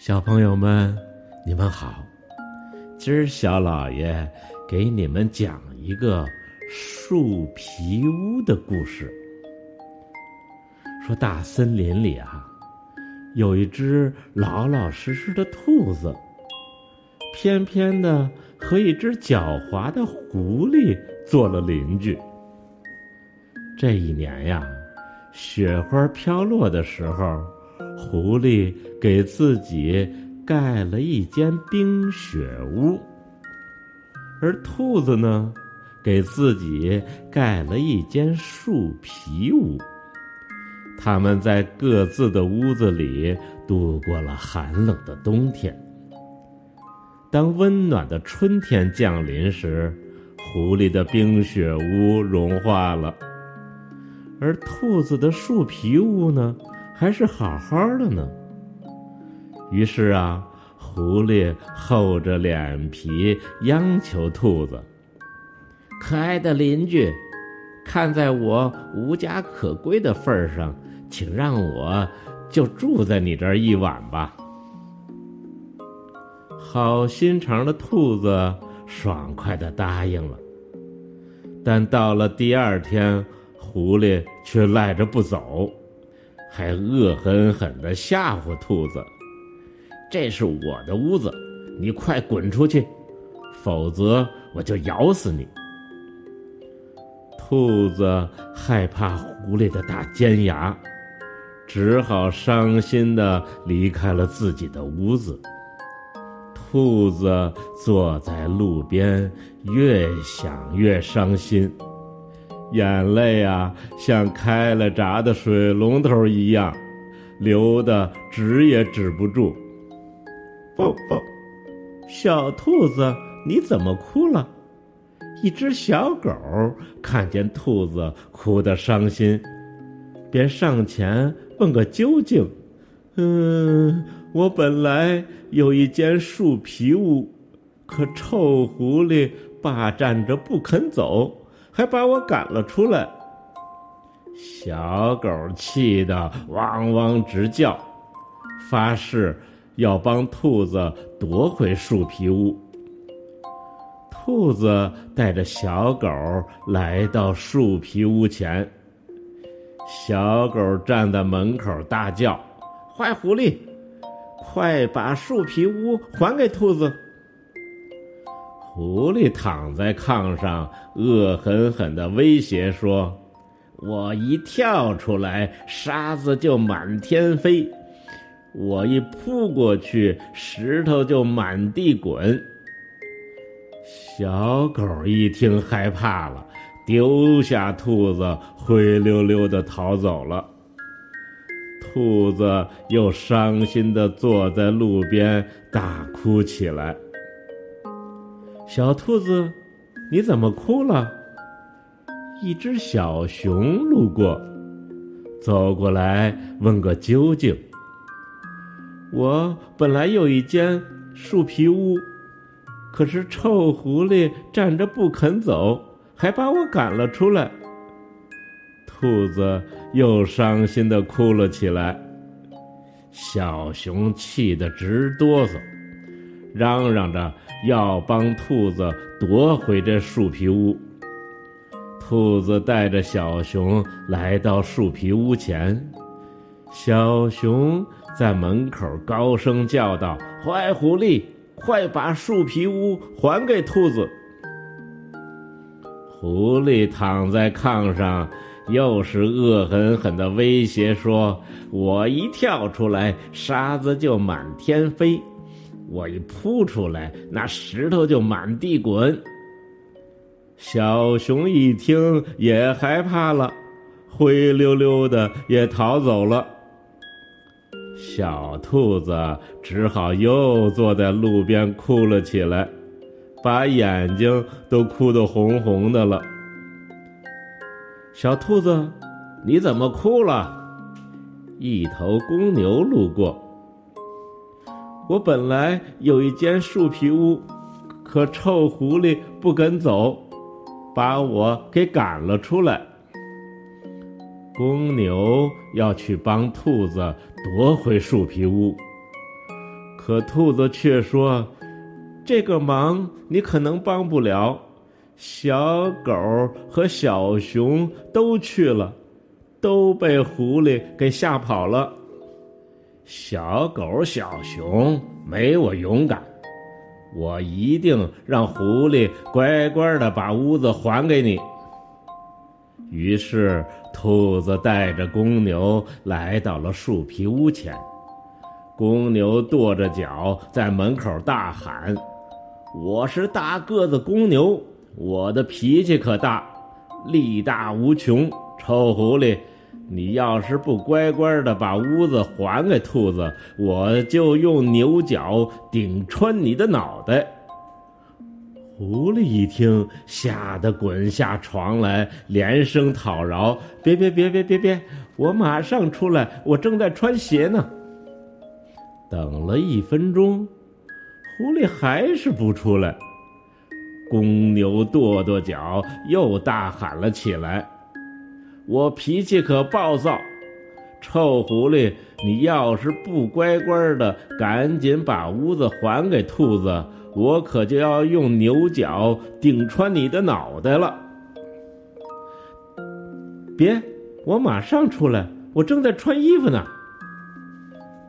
小朋友们，你们好！今儿小老爷给你们讲一个树皮屋的故事。说大森林里啊，有一只老老实实的兔子，偏偏的和一只狡猾的狐狸做了邻居。这一年呀，雪花飘落的时候。狐狸给自己盖了一间冰雪屋，而兔子呢，给自己盖了一间树皮屋。他们在各自的屋子里度过了寒冷的冬天。当温暖的春天降临时，狐狸的冰雪屋融化了，而兔子的树皮屋呢？还是好好的呢。于是啊，狐狸厚着脸皮央求兔子：“可爱的邻居，看在我无家可归的份上，请让我就住在你这儿一晚吧。”好心肠的兔子爽快的答应了。但到了第二天，狐狸却赖着不走。还恶狠狠地吓唬兔子：“这是我的屋子，你快滚出去，否则我就咬死你！”兔子害怕狐狸的大尖牙，只好伤心地离开了自己的屋子。兔子坐在路边，越想越伤心。眼泪啊，像开了闸的水龙头一样，流的止也止不住。不不，小兔子，你怎么哭了？一只小狗看见兔子哭得伤心，便上前问个究竟。嗯，我本来有一间树皮屋，可臭狐狸霸占着不肯走。还把我赶了出来，小狗气得汪汪直叫，发誓要帮兔子夺回树皮屋。兔子带着小狗来到树皮屋前，小狗站在门口大叫：“坏狐狸，快把树皮屋还给兔子！”狐狸躺在炕上，恶狠狠地威胁说：“我一跳出来，沙子就满天飞；我一扑过去，石头就满地滚。”小狗一听害怕了，丢下兔子，灰溜溜地逃走了。兔子又伤心地坐在路边大哭起来。小兔子，你怎么哭了？一只小熊路过，走过来问个究竟。我本来有一间树皮屋，可是臭狐狸站着不肯走，还把我赶了出来。兔子又伤心的哭了起来，小熊气得直哆嗦。嚷嚷着要帮兔子夺回这树皮屋。兔子带着小熊来到树皮屋前，小熊在门口高声叫道：“坏狐狸，快把树皮屋还给兔子！”狐狸躺在炕上，又是恶狠狠的威胁说：“我一跳出来，沙子就满天飞。”我一扑出来，那石头就满地滚。小熊一听也害怕了，灰溜溜的也逃走了。小兔子只好又坐在路边哭了起来，把眼睛都哭得红红的了。小兔子，你怎么哭了？一头公牛路过。我本来有一间树皮屋，可臭狐狸不肯走，把我给赶了出来。公牛要去帮兔子夺回树皮屋，可兔子却说：“这个忙你可能帮不了。小狗和小熊都去了，都被狐狸给吓跑了。小狗、小熊没我勇敢，我一定让狐狸乖乖的把屋子还给你。”于是，兔子带着公牛来到了树皮屋前。公牛跺着脚在门口大喊：“我是大个子公牛，我的脾气可大，力大无穷。臭狐狸，你要是不乖乖的把屋子还给兔子，我就用牛角顶穿你的脑袋。”狐狸一听，吓得滚下床来，连声讨饶：“别别别别别别！我马上出来，我正在穿鞋呢。”等了一分钟，狐狸还是不出来。公牛跺跺脚，又大喊了起来：“我脾气可暴躁，臭狐狸，你要是不乖乖的，赶紧把屋子还给兔子。”我可就要用牛角顶穿你的脑袋了！别，我马上出来，我正在穿衣服呢。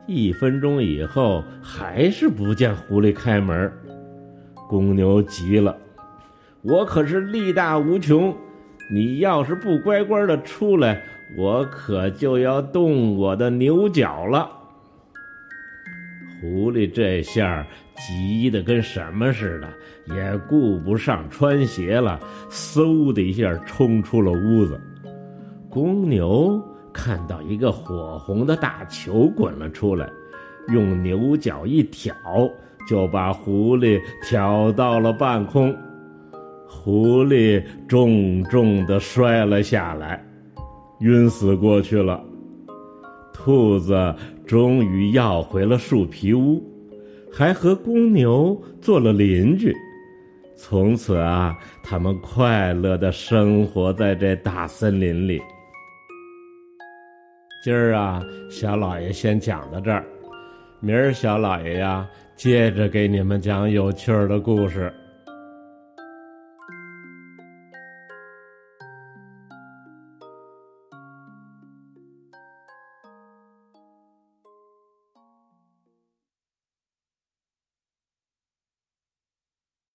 一分钟以后，还是不见狐狸开门。公牛急了：“我可是力大无穷，你要是不乖乖的出来，我可就要动我的牛角了。”狐狸这下急得跟什么似的，也顾不上穿鞋了，嗖的一下冲出了屋子。公牛看到一个火红的大球滚了出来，用牛角一挑，就把狐狸挑到了半空。狐狸重重的摔了下来，晕死过去了。兔子终于要回了树皮屋，还和公牛做了邻居。从此啊，他们快乐的生活在这大森林里。今儿啊，小老爷先讲到这儿，明儿小老爷呀，接着给你们讲有趣儿的故事。